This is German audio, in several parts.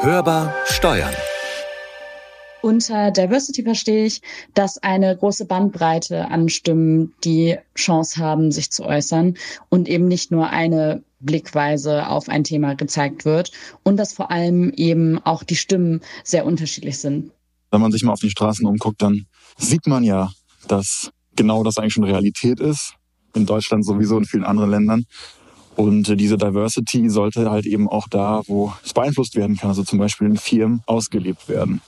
Hörbar Steuern. Unter Diversity verstehe ich, dass eine große Bandbreite an Stimmen die Chance haben, sich zu äußern und eben nicht nur eine Blickweise auf ein Thema gezeigt wird und dass vor allem eben auch die Stimmen sehr unterschiedlich sind. Wenn man sich mal auf die Straßen umguckt, dann sieht man ja, dass genau das eigentlich schon Realität ist. In Deutschland sowieso in vielen anderen Ländern. Und diese Diversity sollte halt eben auch da, wo es beeinflusst werden kann, also zum Beispiel in Firmen, ausgelebt werden.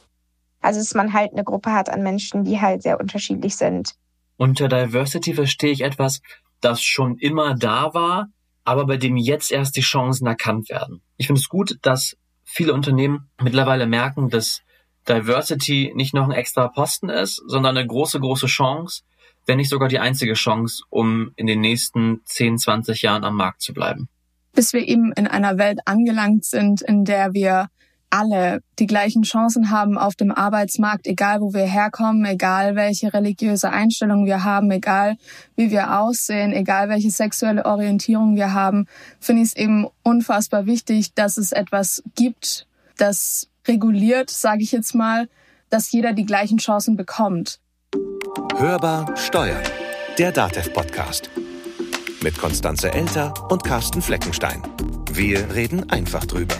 Also dass man halt eine Gruppe hat an Menschen, die halt sehr unterschiedlich sind. Unter Diversity verstehe ich etwas, das schon immer da war, aber bei dem jetzt erst die Chancen erkannt werden. Ich finde es gut, dass viele Unternehmen mittlerweile merken, dass Diversity nicht noch ein extra Posten ist, sondern eine große, große Chance, wenn nicht sogar die einzige Chance, um in den nächsten 10, 20 Jahren am Markt zu bleiben. Bis wir eben in einer Welt angelangt sind, in der wir alle die gleichen Chancen haben auf dem Arbeitsmarkt, egal wo wir herkommen, egal welche religiöse Einstellung wir haben, egal wie wir aussehen, egal welche sexuelle Orientierung wir haben, finde ich es eben unfassbar wichtig, dass es etwas gibt, das reguliert, sage ich jetzt mal, dass jeder die gleichen Chancen bekommt. Hörbar Steuern, der DATEV-Podcast. Mit Konstanze Elter und Carsten Fleckenstein. Wir reden einfach drüber.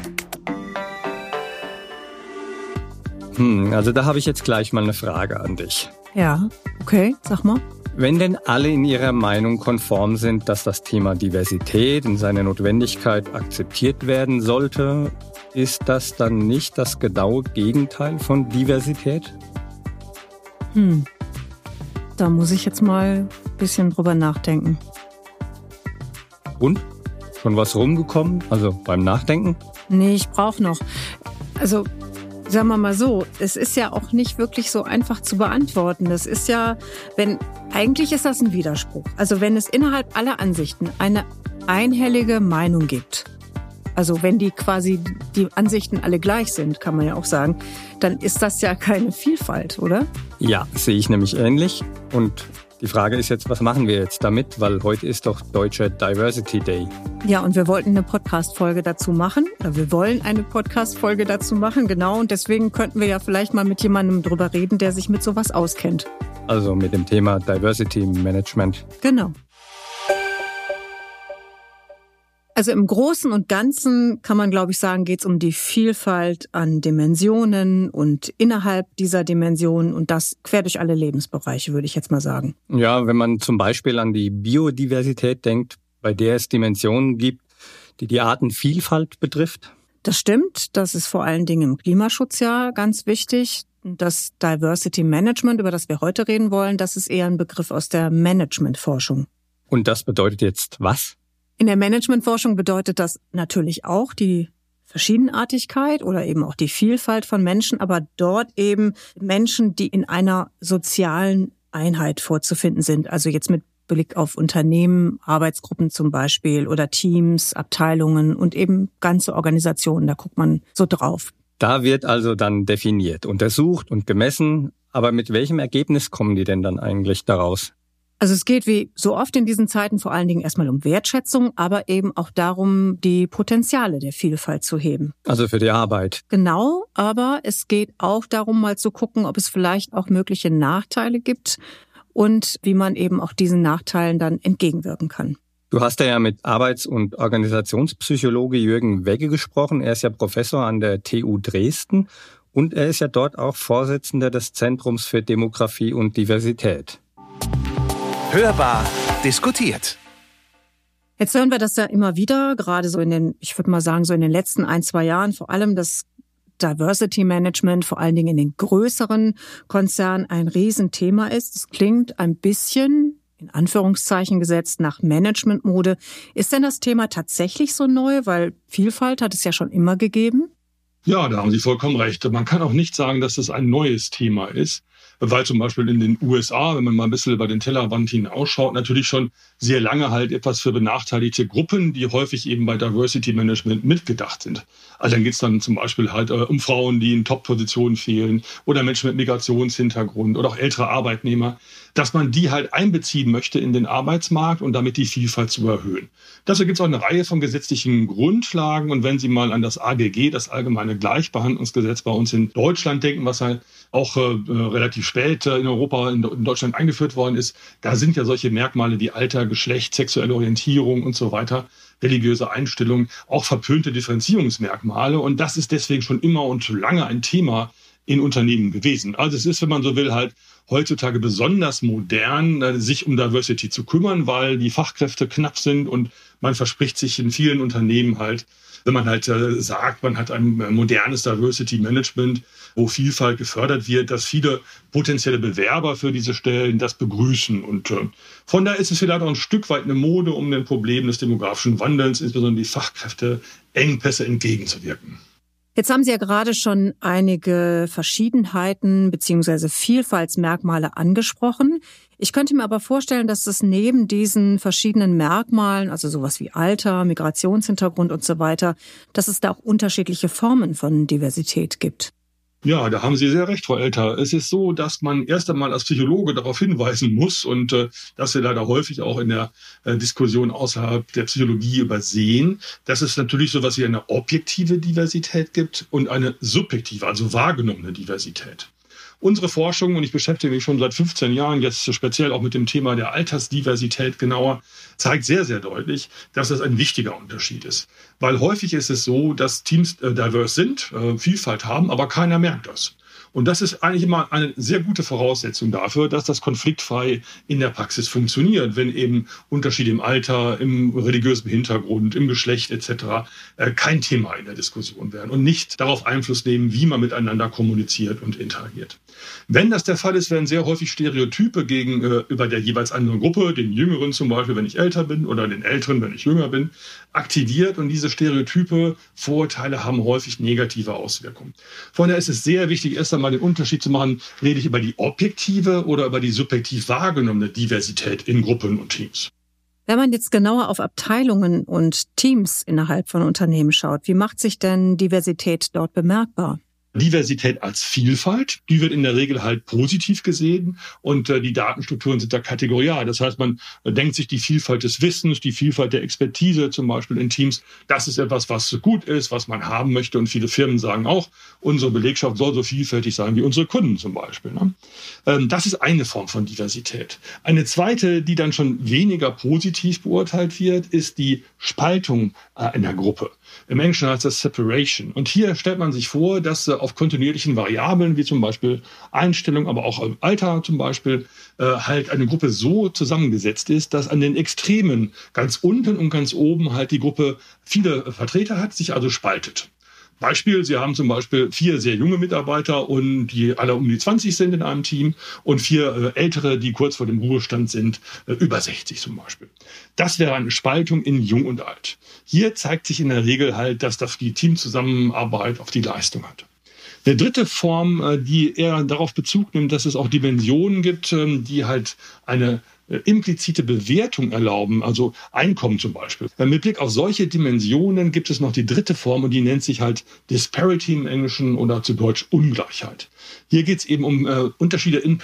Hm, also da habe ich jetzt gleich mal eine Frage an dich. Ja, okay, sag mal. Wenn denn alle in ihrer Meinung konform sind, dass das Thema Diversität in seiner Notwendigkeit akzeptiert werden sollte, ist das dann nicht das genaue Gegenteil von Diversität? Hm, da muss ich jetzt mal ein bisschen drüber nachdenken. Und? Schon was rumgekommen? Also beim Nachdenken? Nee, ich brauche noch. Also Sagen wir mal so, es ist ja auch nicht wirklich so einfach zu beantworten. Das ist ja, wenn, eigentlich ist das ein Widerspruch. Also wenn es innerhalb aller Ansichten eine einhellige Meinung gibt, also wenn die quasi die Ansichten alle gleich sind, kann man ja auch sagen, dann ist das ja keine Vielfalt, oder? Ja, sehe ich nämlich ähnlich. Und die Frage ist jetzt, was machen wir jetzt damit? Weil heute ist doch Deutscher Diversity Day. Ja, und wir wollten eine Podcast-Folge dazu machen. Oder wir wollen eine Podcast-Folge dazu machen, genau. Und deswegen könnten wir ja vielleicht mal mit jemandem drüber reden, der sich mit sowas auskennt. Also mit dem Thema Diversity Management. Genau. Also im Großen und Ganzen kann man, glaube ich, sagen, geht es um die Vielfalt an Dimensionen und innerhalb dieser Dimensionen und das quer durch alle Lebensbereiche, würde ich jetzt mal sagen. Ja, wenn man zum Beispiel an die Biodiversität denkt, bei der es Dimensionen gibt, die die Artenvielfalt betrifft. Das stimmt. Das ist vor allen Dingen im Klimaschutz ja ganz wichtig. Das Diversity Management, über das wir heute reden wollen, das ist eher ein Begriff aus der Managementforschung. Und das bedeutet jetzt was? In der Managementforschung bedeutet das natürlich auch die Verschiedenartigkeit oder eben auch die Vielfalt von Menschen, aber dort eben Menschen, die in einer sozialen Einheit vorzufinden sind. Also jetzt mit Blick auf Unternehmen, Arbeitsgruppen zum Beispiel oder Teams, Abteilungen und eben ganze Organisationen. Da guckt man so drauf. Da wird also dann definiert, untersucht und gemessen. Aber mit welchem Ergebnis kommen die denn dann eigentlich daraus? Also es geht wie so oft in diesen Zeiten vor allen Dingen erstmal um Wertschätzung, aber eben auch darum, die Potenziale der Vielfalt zu heben. Also für die Arbeit. Genau, aber es geht auch darum, mal zu gucken, ob es vielleicht auch mögliche Nachteile gibt und wie man eben auch diesen Nachteilen dann entgegenwirken kann. Du hast ja mit Arbeits- und Organisationspsychologe Jürgen Wegge gesprochen. Er ist ja Professor an der TU Dresden und er ist ja dort auch Vorsitzender des Zentrums für Demografie und Diversität. Hörbar diskutiert. Jetzt hören wir das ja immer wieder, gerade so in den, ich würde mal sagen, so in den letzten ein, zwei Jahren, vor allem das Diversity Management, vor allen Dingen in den größeren Konzernen, ein Riesenthema ist. Es klingt ein bisschen, in Anführungszeichen gesetzt, nach Managementmode. Ist denn das Thema tatsächlich so neu? Weil Vielfalt hat es ja schon immer gegeben. Ja, da haben Sie vollkommen recht. Man kann auch nicht sagen, dass es ein neues Thema ist. Weil zum Beispiel in den USA, wenn man mal ein bisschen über den Tellerrand hinausschaut, natürlich schon sehr lange halt etwas für benachteiligte Gruppen, die häufig eben bei Diversity Management mitgedacht sind. Also dann geht's dann zum Beispiel halt äh, um Frauen, die in Top-Positionen fehlen oder Menschen mit Migrationshintergrund oder auch ältere Arbeitnehmer, dass man die halt einbeziehen möchte in den Arbeitsmarkt und damit die Vielfalt zu erhöhen. Dazu gibt's auch eine Reihe von gesetzlichen Grundlagen und wenn Sie mal an das AGG, das Allgemeine Gleichbehandlungsgesetz bei uns in Deutschland denken, was halt auch äh, relativ spät in Europa, in, in, Deutschland eingeführt worden ist, da sind ja solche Merkmale wie Alter, Geschlecht, sexuelle Orientierung und so weiter, religiöse Einstellung, auch verpönte Differenzierungsmerkmale. Und das ist deswegen schon immer und lange ein Thema in Unternehmen gewesen. Also es ist, wenn man so will, halt heutzutage besonders modern, äh, sich um Diversity zu kümmern, weil die Fachkräfte knapp sind und man verspricht sich in vielen Unternehmen halt, wenn man halt äh, sagt, man hat ein äh, modernes Diversity Management, wo Vielfalt gefördert wird, dass viele potenzielle Bewerber für diese Stellen das begrüßen. Und von daher ist es vielleicht auch ein Stück weit eine Mode, um den Problemen des demografischen Wandels, insbesondere die Fachkräfte, Engpässe entgegenzuwirken. Jetzt haben Sie ja gerade schon einige Verschiedenheiten beziehungsweise Vielfaltsmerkmale angesprochen. Ich könnte mir aber vorstellen, dass es neben diesen verschiedenen Merkmalen, also sowas wie Alter, Migrationshintergrund und so weiter, dass es da auch unterschiedliche Formen von Diversität gibt. Ja, da haben Sie sehr recht, Frau Elter. Es ist so, dass man erst einmal als Psychologe darauf hinweisen muss und äh, dass wir leider häufig auch in der äh, Diskussion außerhalb der Psychologie übersehen, dass es natürlich so etwas wie eine objektive Diversität gibt und eine subjektive, also wahrgenommene Diversität. Unsere Forschung, und ich beschäftige mich schon seit 15 Jahren jetzt speziell auch mit dem Thema der Altersdiversität genauer, zeigt sehr, sehr deutlich, dass das ein wichtiger Unterschied ist. Weil häufig ist es so, dass Teams äh, diverse sind, äh, Vielfalt haben, aber keiner merkt das. Und das ist eigentlich immer eine sehr gute Voraussetzung dafür, dass das konfliktfrei in der Praxis funktioniert, wenn eben Unterschiede im Alter, im religiösen Hintergrund, im Geschlecht etc. Äh, kein Thema in der Diskussion werden und nicht darauf Einfluss nehmen, wie man miteinander kommuniziert und interagiert. Wenn das der Fall ist, werden sehr häufig Stereotype gegenüber der jeweils anderen Gruppe, den Jüngeren zum Beispiel, wenn ich älter bin, oder den Älteren, wenn ich jünger bin, aktiviert. Und diese Stereotype, Vorurteile haben häufig negative Auswirkungen. Von daher ist es sehr wichtig, erst einmal den Unterschied zu machen, rede ich über die objektive oder über die subjektiv wahrgenommene Diversität in Gruppen und Teams. Wenn man jetzt genauer auf Abteilungen und Teams innerhalb von Unternehmen schaut, wie macht sich denn Diversität dort bemerkbar? Diversität als Vielfalt, die wird in der Regel halt positiv gesehen und äh, die Datenstrukturen sind da kategorial. Das heißt, man äh, denkt sich die Vielfalt des Wissens, die Vielfalt der Expertise zum Beispiel in Teams, das ist etwas, was gut ist, was man haben möchte und viele Firmen sagen auch, unsere Belegschaft soll so vielfältig sein wie unsere Kunden zum Beispiel. Ne? Ähm, das ist eine Form von Diversität. Eine zweite, die dann schon weniger positiv beurteilt wird, ist die Spaltung äh, in der Gruppe. Im Englischen heißt das Separation. Und hier stellt man sich vor, dass auf kontinuierlichen Variablen, wie zum Beispiel Einstellung, aber auch Alter zum Beispiel, äh, halt eine Gruppe so zusammengesetzt ist, dass an den Extremen ganz unten und ganz oben halt die Gruppe viele Vertreter hat, sich also spaltet. Beispiel, Sie haben zum Beispiel vier sehr junge Mitarbeiter und die alle um die 20 sind in einem Team und vier äh, ältere, die kurz vor dem Ruhestand sind, äh, über 60 zum Beispiel. Das wäre eine Spaltung in Jung und Alt. Hier zeigt sich in der Regel halt, dass das die Teamzusammenarbeit auf die Leistung hat. Eine dritte Form, äh, die eher darauf Bezug nimmt, dass es auch Dimensionen gibt, ähm, die halt eine implizite Bewertung erlauben, also Einkommen zum Beispiel. Äh, mit Blick auf solche Dimensionen gibt es noch die dritte Form und die nennt sich halt Disparity im Englischen oder zu Deutsch Ungleichheit. Hier geht es eben um äh, Unterschiede in,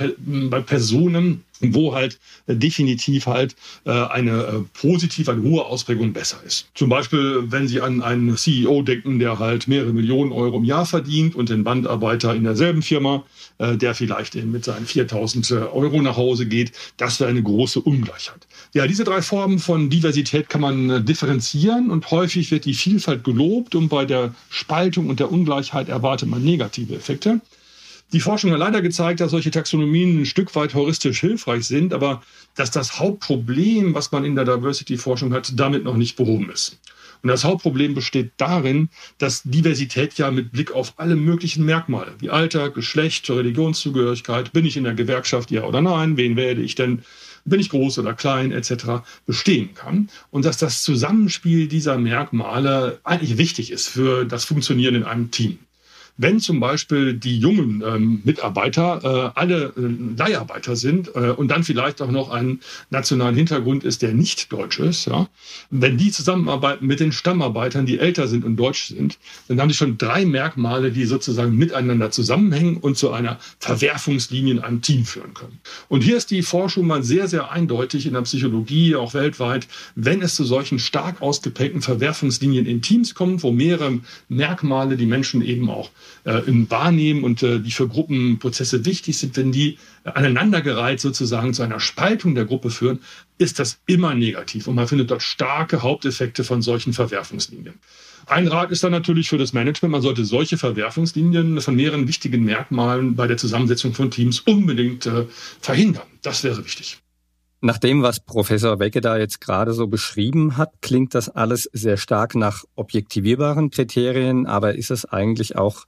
bei Personen, wo halt äh, definitiv halt äh, eine äh, positive, eine hohe Ausprägung besser ist. Zum Beispiel, wenn Sie an einen CEO denken, der halt mehrere Millionen Euro im Jahr verdient und den Bandarbeiter in derselben Firma, der vielleicht eben mit seinen 4000 äh, Euro nach Hause geht, das wäre eine große Ungleichheit. Ja, diese drei Formen von Diversität kann man differenzieren und häufig wird die Vielfalt gelobt und bei der Spaltung und der Ungleichheit erwartet man negative Effekte. Die Forschung hat leider gezeigt, dass solche Taxonomien ein Stück weit heuristisch hilfreich sind, aber dass das Hauptproblem, was man in der Diversity-Forschung hat, damit noch nicht behoben ist. Und das Hauptproblem besteht darin, dass Diversität ja mit Blick auf alle möglichen Merkmale, wie Alter, Geschlecht, Religionszugehörigkeit, bin ich in der Gewerkschaft, ja oder nein, wen wähle ich denn, bin ich groß oder klein, etc., bestehen kann. Und dass das Zusammenspiel dieser Merkmale eigentlich wichtig ist für das Funktionieren in einem Team. Wenn zum Beispiel die jungen ähm, Mitarbeiter äh, alle äh, Leiharbeiter sind äh, und dann vielleicht auch noch einen nationalen Hintergrund ist, der nicht deutsch ist, ja, wenn die zusammenarbeiten mit den Stammarbeitern, die älter sind und deutsch sind, dann haben sie schon drei Merkmale, die sozusagen miteinander zusammenhängen und zu einer Verwerfungslinie in einem Team führen können. Und hier ist die Forschung mal sehr, sehr eindeutig in der Psychologie, auch weltweit, wenn es zu solchen stark ausgeprägten Verwerfungslinien in Teams kommt, wo mehrere Merkmale die Menschen eben auch äh, wahrnehmen und äh, die für Gruppenprozesse wichtig sind, wenn die aneinandergereiht sozusagen zu einer Spaltung der Gruppe führen, ist das immer negativ. Und man findet dort starke Haupteffekte von solchen Verwerfungslinien. Ein Rat ist dann natürlich für das Management, man sollte solche Verwerfungslinien von mehreren wichtigen Merkmalen bei der Zusammensetzung von Teams unbedingt äh, verhindern. Das wäre wichtig. Nach dem, was Professor Wecke da jetzt gerade so beschrieben hat, klingt das alles sehr stark nach objektivierbaren Kriterien, aber ist es eigentlich auch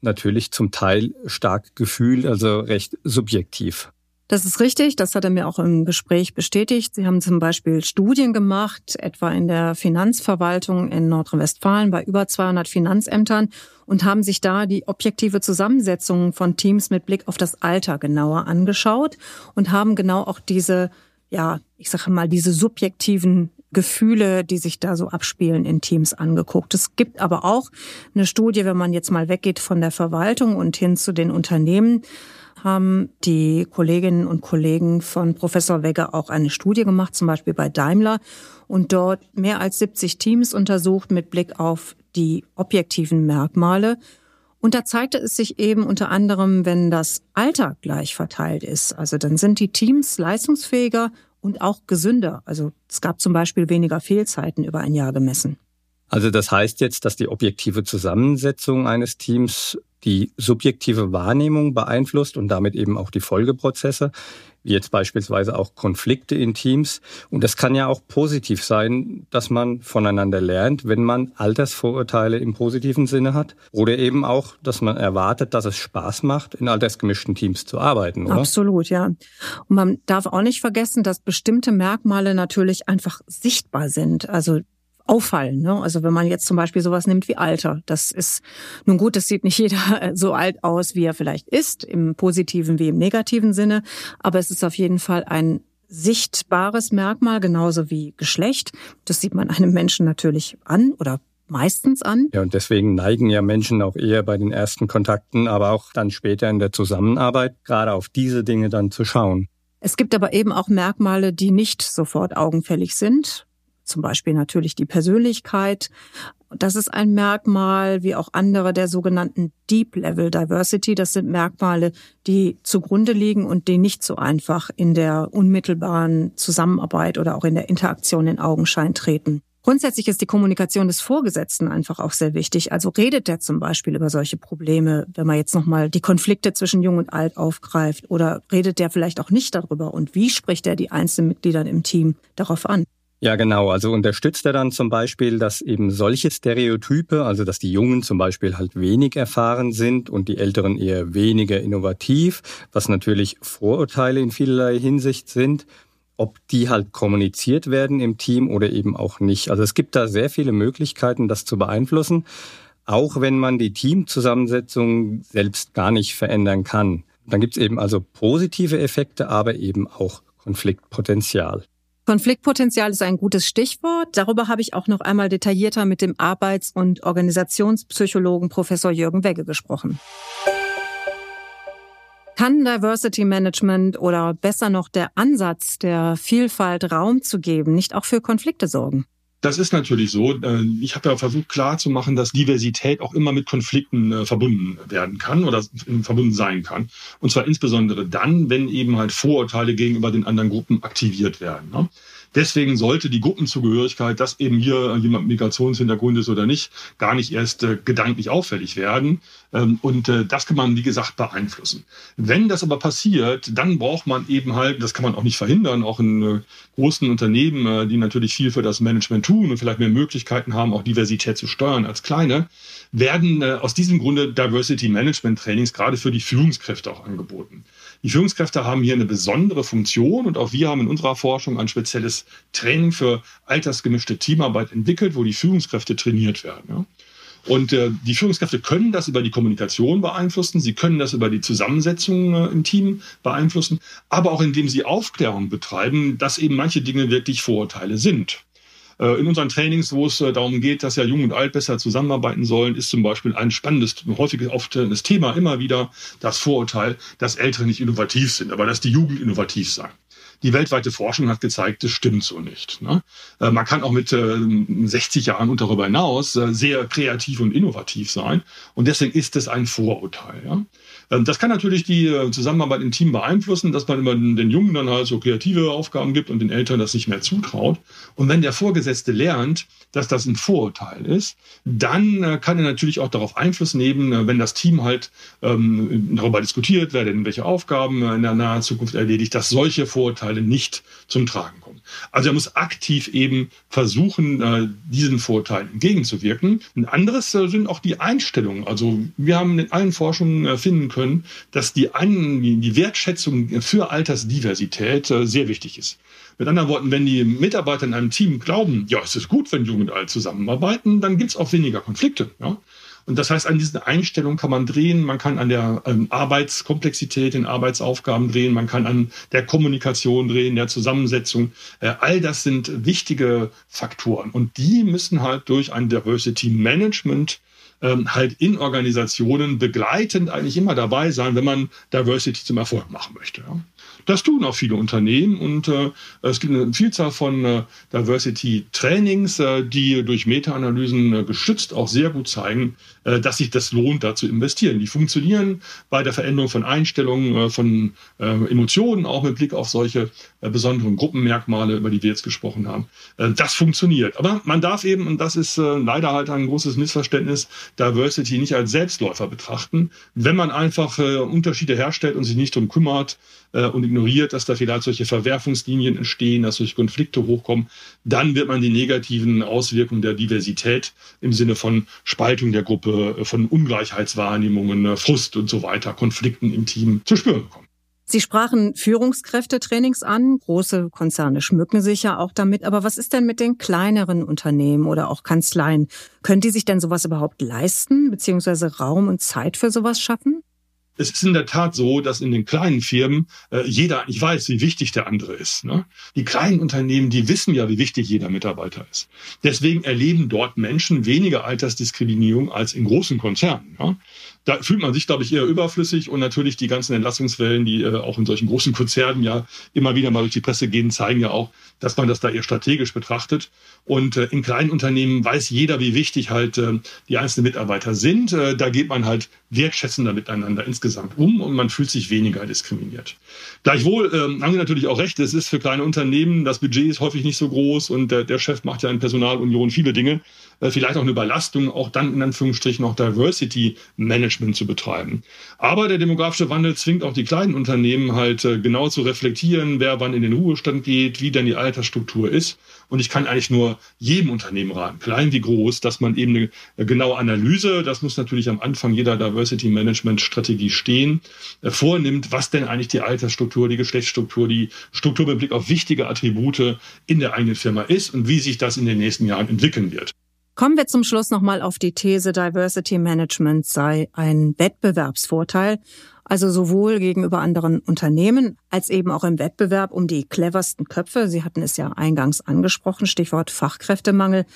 natürlich zum Teil stark gefühlt, also recht subjektiv? Das ist richtig, das hat er mir auch im Gespräch bestätigt. Sie haben zum Beispiel Studien gemacht, etwa in der Finanzverwaltung in Nordrhein-Westfalen bei über 200 Finanzämtern und haben sich da die objektive Zusammensetzung von Teams mit Blick auf das Alter genauer angeschaut und haben genau auch diese, ja, ich sage mal, diese subjektiven Gefühle, die sich da so abspielen in Teams angeguckt. Es gibt aber auch eine Studie, wenn man jetzt mal weggeht von der Verwaltung und hin zu den Unternehmen, haben die Kolleginnen und Kollegen von Professor Wegger auch eine Studie gemacht, zum Beispiel bei Daimler, und dort mehr als 70 Teams untersucht mit Blick auf die objektiven Merkmale. Und da zeigte es sich eben unter anderem, wenn das Alter gleich verteilt ist. Also dann sind die Teams leistungsfähiger und auch gesünder. Also es gab zum Beispiel weniger Fehlzeiten über ein Jahr gemessen. Also das heißt jetzt, dass die objektive Zusammensetzung eines Teams die subjektive Wahrnehmung beeinflusst und damit eben auch die Folgeprozesse, wie jetzt beispielsweise auch Konflikte in Teams. Und das kann ja auch positiv sein, dass man voneinander lernt, wenn man Altersvorurteile im positiven Sinne hat. Oder eben auch, dass man erwartet, dass es Spaß macht, in altersgemischten Teams zu arbeiten, oder? Absolut, ja. Und man darf auch nicht vergessen, dass bestimmte Merkmale natürlich einfach sichtbar sind. Also auffallen. Ne? Also wenn man jetzt zum Beispiel sowas nimmt wie Alter, das ist nun gut, das sieht nicht jeder so alt aus, wie er vielleicht ist, im positiven wie im negativen Sinne, aber es ist auf jeden Fall ein sichtbares Merkmal, genauso wie Geschlecht. Das sieht man einem Menschen natürlich an oder meistens an. Ja, und deswegen neigen ja Menschen auch eher bei den ersten Kontakten, aber auch dann später in der Zusammenarbeit, gerade auf diese Dinge dann zu schauen. Es gibt aber eben auch Merkmale, die nicht sofort augenfällig sind zum Beispiel natürlich die Persönlichkeit. Das ist ein Merkmal, wie auch andere der sogenannten Deep Level Diversity. Das sind Merkmale, die zugrunde liegen und die nicht so einfach in der unmittelbaren Zusammenarbeit oder auch in der Interaktion in Augenschein treten. Grundsätzlich ist die Kommunikation des Vorgesetzten einfach auch sehr wichtig. Also redet der zum Beispiel über solche Probleme, wenn man jetzt nochmal die Konflikte zwischen Jung und Alt aufgreift, oder redet der vielleicht auch nicht darüber? Und wie spricht er die einzelnen Mitglieder im Team darauf an? Ja, genau. Also unterstützt er dann zum Beispiel, dass eben solche Stereotype, also dass die Jungen zum Beispiel halt wenig erfahren sind und die Älteren eher weniger innovativ, was natürlich Vorurteile in vielerlei Hinsicht sind, ob die halt kommuniziert werden im Team oder eben auch nicht. Also es gibt da sehr viele Möglichkeiten, das zu beeinflussen, auch wenn man die Teamzusammensetzung selbst gar nicht verändern kann. Dann gibt es eben also positive Effekte, aber eben auch Konfliktpotenzial. Konfliktpotenzial ist ein gutes Stichwort. Darüber habe ich auch noch einmal detaillierter mit dem Arbeits- und Organisationspsychologen Professor Jürgen Wegge gesprochen. Kann Diversity Management oder besser noch der Ansatz der Vielfalt Raum zu geben nicht auch für Konflikte sorgen? Das ist natürlich so. Äh, ich habe ja versucht klarzumachen, dass Diversität auch immer mit Konflikten äh, verbunden werden kann oder verbunden sein kann. Und zwar insbesondere dann, wenn eben halt Vorurteile gegenüber den anderen Gruppen aktiviert werden. Ne? Deswegen sollte die Gruppenzugehörigkeit, dass eben hier jemand Migrationshintergrund ist oder nicht, gar nicht erst äh, gedanklich auffällig werden. Ähm, und äh, das kann man, wie gesagt, beeinflussen. Wenn das aber passiert, dann braucht man eben halt, das kann man auch nicht verhindern, auch in äh, großen Unternehmen, äh, die natürlich viel für das Management tun und vielleicht mehr Möglichkeiten haben, auch Diversität zu steuern als kleine, werden äh, aus diesem Grunde Diversity Management Trainings gerade für die Führungskräfte auch angeboten. Die Führungskräfte haben hier eine besondere Funktion und auch wir haben in unserer Forschung ein spezielles Training für altersgemischte Teamarbeit entwickelt, wo die Führungskräfte trainiert werden. Ja. Und äh, die Führungskräfte können das über die Kommunikation beeinflussen, sie können das über die Zusammensetzung äh, im Team beeinflussen, aber auch indem sie Aufklärung betreiben, dass eben manche Dinge wirklich Vorurteile sind. Äh, in unseren Trainings, wo es äh, darum geht, dass ja Jung und Alt besser zusammenarbeiten sollen, ist zum Beispiel ein spannendes, häufig auftretendes Thema immer wieder das Vorurteil, dass Ältere nicht innovativ sind, aber dass die Jugend innovativ sei. Die weltweite Forschung hat gezeigt, das stimmt so nicht. Ne? Äh, man kann auch mit 60 Jahren und darüber hinaus sehr kreativ und innovativ sein. Und deswegen ist es ein Vorurteil. Ja? Ähm, das kann natürlich die äh, Zusammenarbeit im Team beeinflussen, dass man immer den Jungen dann halt so kreative Aufgaben gibt und den Eltern das nicht mehr zutraut. Und wenn der Vorgesetzte lernt, dass das ein Vorurteil ist, dann äh, kann er natürlich auch darauf Einfluss nehmen, äh, wenn das Team halt ähm, darüber diskutiert, wer denn welche Aufgaben in der nahen Zukunft erledigt, dass solche Vorurteile nicht zum Tragen kommen. Also er muss aktiv eben versuchen, diesen Vorurteilen entgegenzuwirken. Ein anderes sind auch die Einstellungen. Also wir haben in allen Forschungen finden können, dass die, An die Wertschätzung für Altersdiversität äh, sehr wichtig ist. Mit anderen Worten, wenn die Mitarbeiter in einem Team glauben, ja, es ist gut, wenn Jung und Alt zusammenarbeiten, dann gibt es auch weniger Konflikte. Ja? Und das heißt, an diesen Einstellungen kann man drehen, man kann an der ähm, Arbeitskomplexität, den Arbeitsaufgaben drehen, man kann an der Kommunikation drehen, der Zusammensetzung. Äh, all das sind wichtige Faktoren und die müssen halt durch ein Diversity Management ähm, halt in Organisationen begleitend eigentlich immer dabei sein, wenn man Diversity zum Erfolg machen möchte. Ja. Das tun auch viele Unternehmen und äh, es gibt eine Vielzahl von äh, Diversity-Trainings, äh, die durch Meta-Analysen äh, gestützt auch sehr gut zeigen, äh, dass sich das lohnt, da zu investieren. Die funktionieren bei der Veränderung von Einstellungen, äh, von Emotionen, auch mit Blick auf solche besonderen Gruppenmerkmale, über die wir jetzt gesprochen haben. das funktioniert. Aber man darf eben, und das ist leider halt ein großes Missverständnis, Diversity nicht als Selbstläufer betrachten. Wenn man einfach Unterschiede herstellt und sich nicht darum kümmert, äh, und ignoriert, dass da vielleicht solche Verwerfungslinien entstehen, dass solche Konflikte hochkommen, dann wird man die negativen Auswirkungen der Diversität im Sinne von Spaltung der Gruppe, von Ungleichheitswahrnehmungen, Frust und so weiter, Konflikten im Team zu spüren bekommen. Sie sprachen Führungskräftetrainings an. Große Konzerne schmücken sich ja auch damit. Aber was ist denn mit den kleineren Unternehmen oder auch Kanzleien? Können die sich denn sowas überhaupt leisten, beziehungsweise Raum und Zeit für sowas schaffen? Es ist in der Tat so, dass in den kleinen Firmen äh, jeder eigentlich weiß, wie wichtig der andere ist. Ne? Die kleinen Unternehmen, die wissen ja, wie wichtig jeder Mitarbeiter ist. Deswegen erleben dort Menschen weniger Altersdiskriminierung als in großen Konzernen. Ja? Da fühlt man sich, glaube ich, eher überflüssig und natürlich die ganzen Entlassungswellen, die äh, auch in solchen großen Konzernen ja immer wieder mal durch die Presse gehen, zeigen ja auch, dass man das da eher strategisch betrachtet. Und äh, in kleinen Unternehmen weiß jeder, wie wichtig halt äh, die einzelnen Mitarbeiter sind. Äh, da geht man halt wertschätzender miteinander insgesamt um und man fühlt sich weniger diskriminiert. Gleichwohl ähm, haben Sie natürlich auch recht, es ist für kleine Unternehmen, das Budget ist häufig nicht so groß und der, der Chef macht ja in Personalunion viele Dinge. Äh, vielleicht auch eine Überlastung, auch dann in Anführungsstrichen noch Diversity Management zu betreiben. Aber der demografische Wandel zwingt auch die kleinen Unternehmen halt äh, genau zu reflektieren, wer wann in den Ruhestand geht, wie denn die Altersstruktur ist. Und ich kann eigentlich nur jedem Unternehmen raten, klein wie groß, dass man eben eine äh, genaue Analyse, das muss natürlich am Anfang jeder Diversity Management Strategie stehen, vornimmt, was denn eigentlich die Altersstruktur, die Geschlechtsstruktur, die Struktur mit Blick auf wichtige Attribute in der eigenen Firma ist und wie sich das in den nächsten Jahren entwickeln wird. Kommen wir zum Schluss nochmal auf die These, Diversity Management sei ein Wettbewerbsvorteil, also sowohl gegenüber anderen Unternehmen als eben auch im Wettbewerb um die cleversten Köpfe. Sie hatten es ja eingangs angesprochen, Stichwort Fachkräftemangel.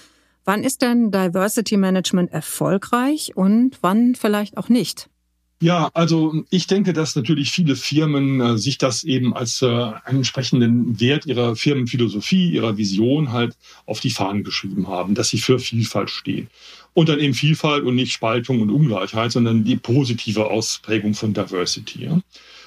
Wann ist denn Diversity Management erfolgreich und wann vielleicht auch nicht? Ja, also ich denke, dass natürlich viele Firmen äh, sich das eben als äh, einen entsprechenden Wert ihrer Firmenphilosophie, ihrer Vision halt auf die Fahnen geschrieben haben, dass sie für Vielfalt stehen. Und dann eben Vielfalt und nicht Spaltung und Ungleichheit, sondern die positive Ausprägung von Diversity. Ja?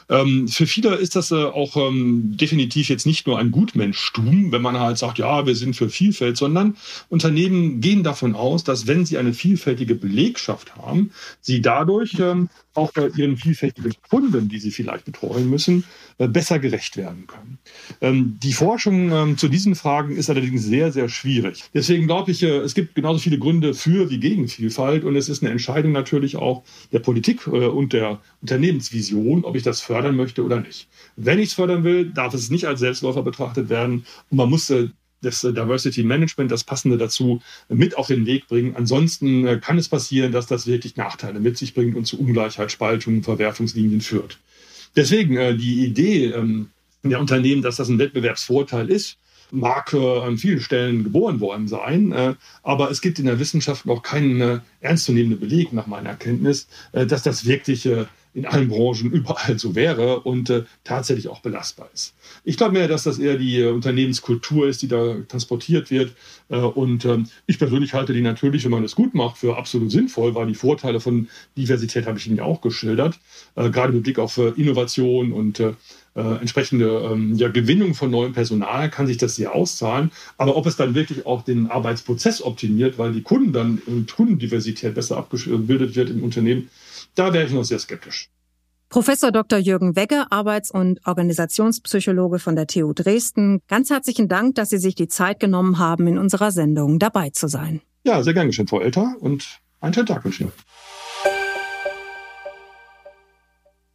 Ähm, für viele ist das äh, auch ähm, definitiv jetzt nicht nur ein Gutmenschtum, wenn man halt sagt, ja, wir sind für Vielfalt, sondern Unternehmen gehen davon aus, dass wenn sie eine vielfältige Belegschaft haben, sie dadurch ähm, auch äh, ihren vielfältigen Kunden, die sie vielleicht betreuen müssen, äh, besser gerecht werden können. Ähm, die Forschung ähm, zu diesen Fragen ist allerdings sehr, sehr schwierig. Deswegen glaube ich, äh, es gibt genauso viele Gründe für wie gegen Vielfalt und es ist eine Entscheidung natürlich auch der Politik und der Unternehmensvision, ob ich das fördern möchte oder nicht. Wenn ich es fördern will, darf es nicht als Selbstläufer betrachtet werden und man muss das Diversity Management, das Passende dazu mit auf den Weg bringen. Ansonsten kann es passieren, dass das wirklich Nachteile mit sich bringt und zu Ungleichheit, Spaltung, Verwerfungslinien führt. Deswegen die Idee ähm, der Unternehmen, dass das ein Wettbewerbsvorteil ist, mag äh, an vielen Stellen geboren worden sein, äh, aber es gibt in der Wissenschaft noch keinen äh, ernstzunehmenden Beleg nach meiner Erkenntnis, äh, dass das wirklich äh, in allen Branchen überall so wäre und äh, tatsächlich auch belastbar ist. Ich glaube mehr, dass das eher die äh, Unternehmenskultur ist, die da transportiert wird. Äh, und ähm, ich persönlich halte die natürlich, wenn man es gut macht, für absolut sinnvoll, weil die Vorteile von Diversität habe ich Ihnen ja auch geschildert, äh, gerade mit Blick auf äh, Innovation und äh, äh, entsprechende ähm, ja, Gewinnung von neuem Personal kann sich das sehr auszahlen. Aber ob es dann wirklich auch den Arbeitsprozess optimiert, weil die Kunden dann und Kundendiversität besser abgebildet wird im Unternehmen, da wäre ich noch sehr skeptisch. Professor Dr. Jürgen Wegge, Arbeits- und Organisationspsychologe von der TU Dresden. Ganz herzlichen Dank, dass Sie sich die Zeit genommen haben, in unserer Sendung dabei zu sein. Ja, sehr gern geschehen, Frau Elter, und einen schönen Tag wünsche ich Ihnen.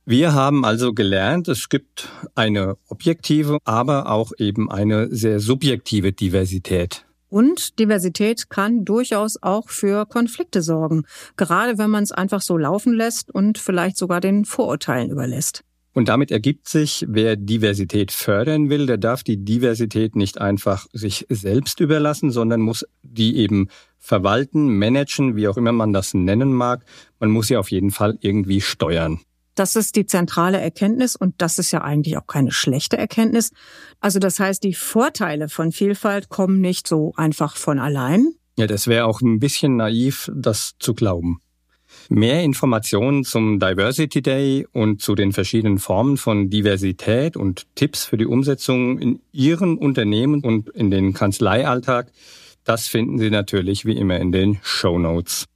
Wir haben also gelernt, es gibt eine objektive, aber auch eben eine sehr subjektive Diversität. Und Diversität kann durchaus auch für Konflikte sorgen, gerade wenn man es einfach so laufen lässt und vielleicht sogar den Vorurteilen überlässt. Und damit ergibt sich, wer Diversität fördern will, der darf die Diversität nicht einfach sich selbst überlassen, sondern muss die eben verwalten, managen, wie auch immer man das nennen mag. Man muss sie auf jeden Fall irgendwie steuern. Das ist die zentrale Erkenntnis und das ist ja eigentlich auch keine schlechte Erkenntnis. Also das heißt, die Vorteile von Vielfalt kommen nicht so einfach von allein. Ja, das wäre auch ein bisschen naiv, das zu glauben. Mehr Informationen zum Diversity Day und zu den verschiedenen Formen von Diversität und Tipps für die Umsetzung in Ihren Unternehmen und in den Kanzleialltag, das finden Sie natürlich wie immer in den Show Notes.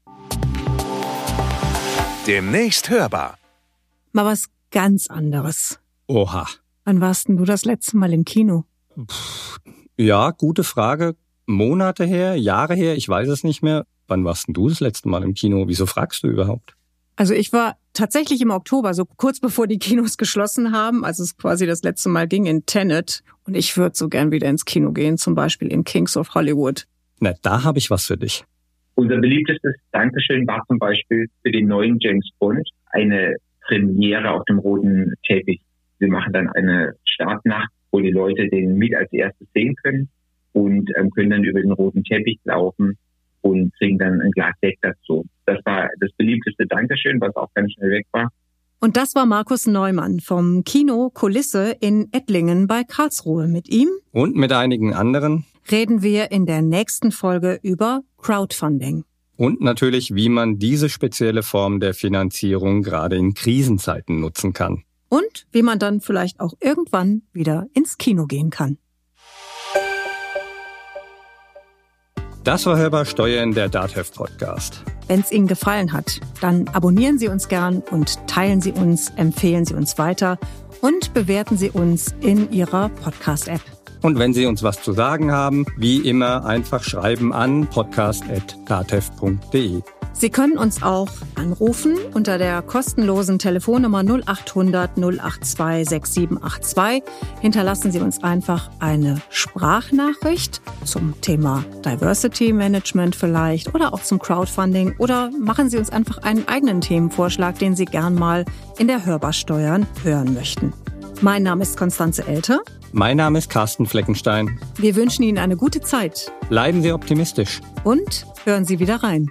Demnächst hörbar. Mal was ganz anderes. Oha. Wann warst denn du das letzte Mal im Kino? Pff, ja, gute Frage. Monate her, Jahre her, ich weiß es nicht mehr. Wann warst denn du das letzte Mal im Kino? Wieso fragst du überhaupt? Also ich war tatsächlich im Oktober, so kurz bevor die Kinos geschlossen haben, als es quasi das letzte Mal ging in Tenet. Und ich würde so gern wieder ins Kino gehen, zum Beispiel in Kings of Hollywood. Na, da habe ich was für dich. Unser beliebtestes Dankeschön war zum Beispiel für den neuen James Bond eine Premiere auf dem roten Teppich. Wir machen dann eine Startnacht, wo die Leute den mit als erstes sehen können und ähm, können dann über den roten Teppich laufen und kriegen dann ein Glas Sekt dazu. Das war das beliebteste Dankeschön, was auch ganz schnell weg war. Und das war Markus Neumann vom Kino Kulisse in Ettlingen bei Karlsruhe. Mit ihm und mit einigen anderen reden wir in der nächsten Folge über Crowdfunding. Und natürlich, wie man diese spezielle Form der Finanzierung gerade in Krisenzeiten nutzen kann. Und wie man dann vielleicht auch irgendwann wieder ins Kino gehen kann. Das war Hörbar Steuern, der DATEV Podcast. Wenn es Ihnen gefallen hat, dann abonnieren Sie uns gern und teilen Sie uns, empfehlen Sie uns weiter und bewerten Sie uns in Ihrer Podcast-App. Und wenn Sie uns was zu sagen haben, wie immer einfach schreiben an podcast.datev.de. Sie können uns auch anrufen unter der kostenlosen Telefonnummer 0800 082 6782. Hinterlassen Sie uns einfach eine Sprachnachricht zum Thema Diversity Management vielleicht oder auch zum Crowdfunding oder machen Sie uns einfach einen eigenen Themenvorschlag, den Sie gern mal in der Hörbar steuern hören möchten. Mein Name ist Konstanze Elter. Mein Name ist Carsten Fleckenstein. Wir wünschen Ihnen eine gute Zeit. Bleiben Sie optimistisch. Und hören Sie wieder rein.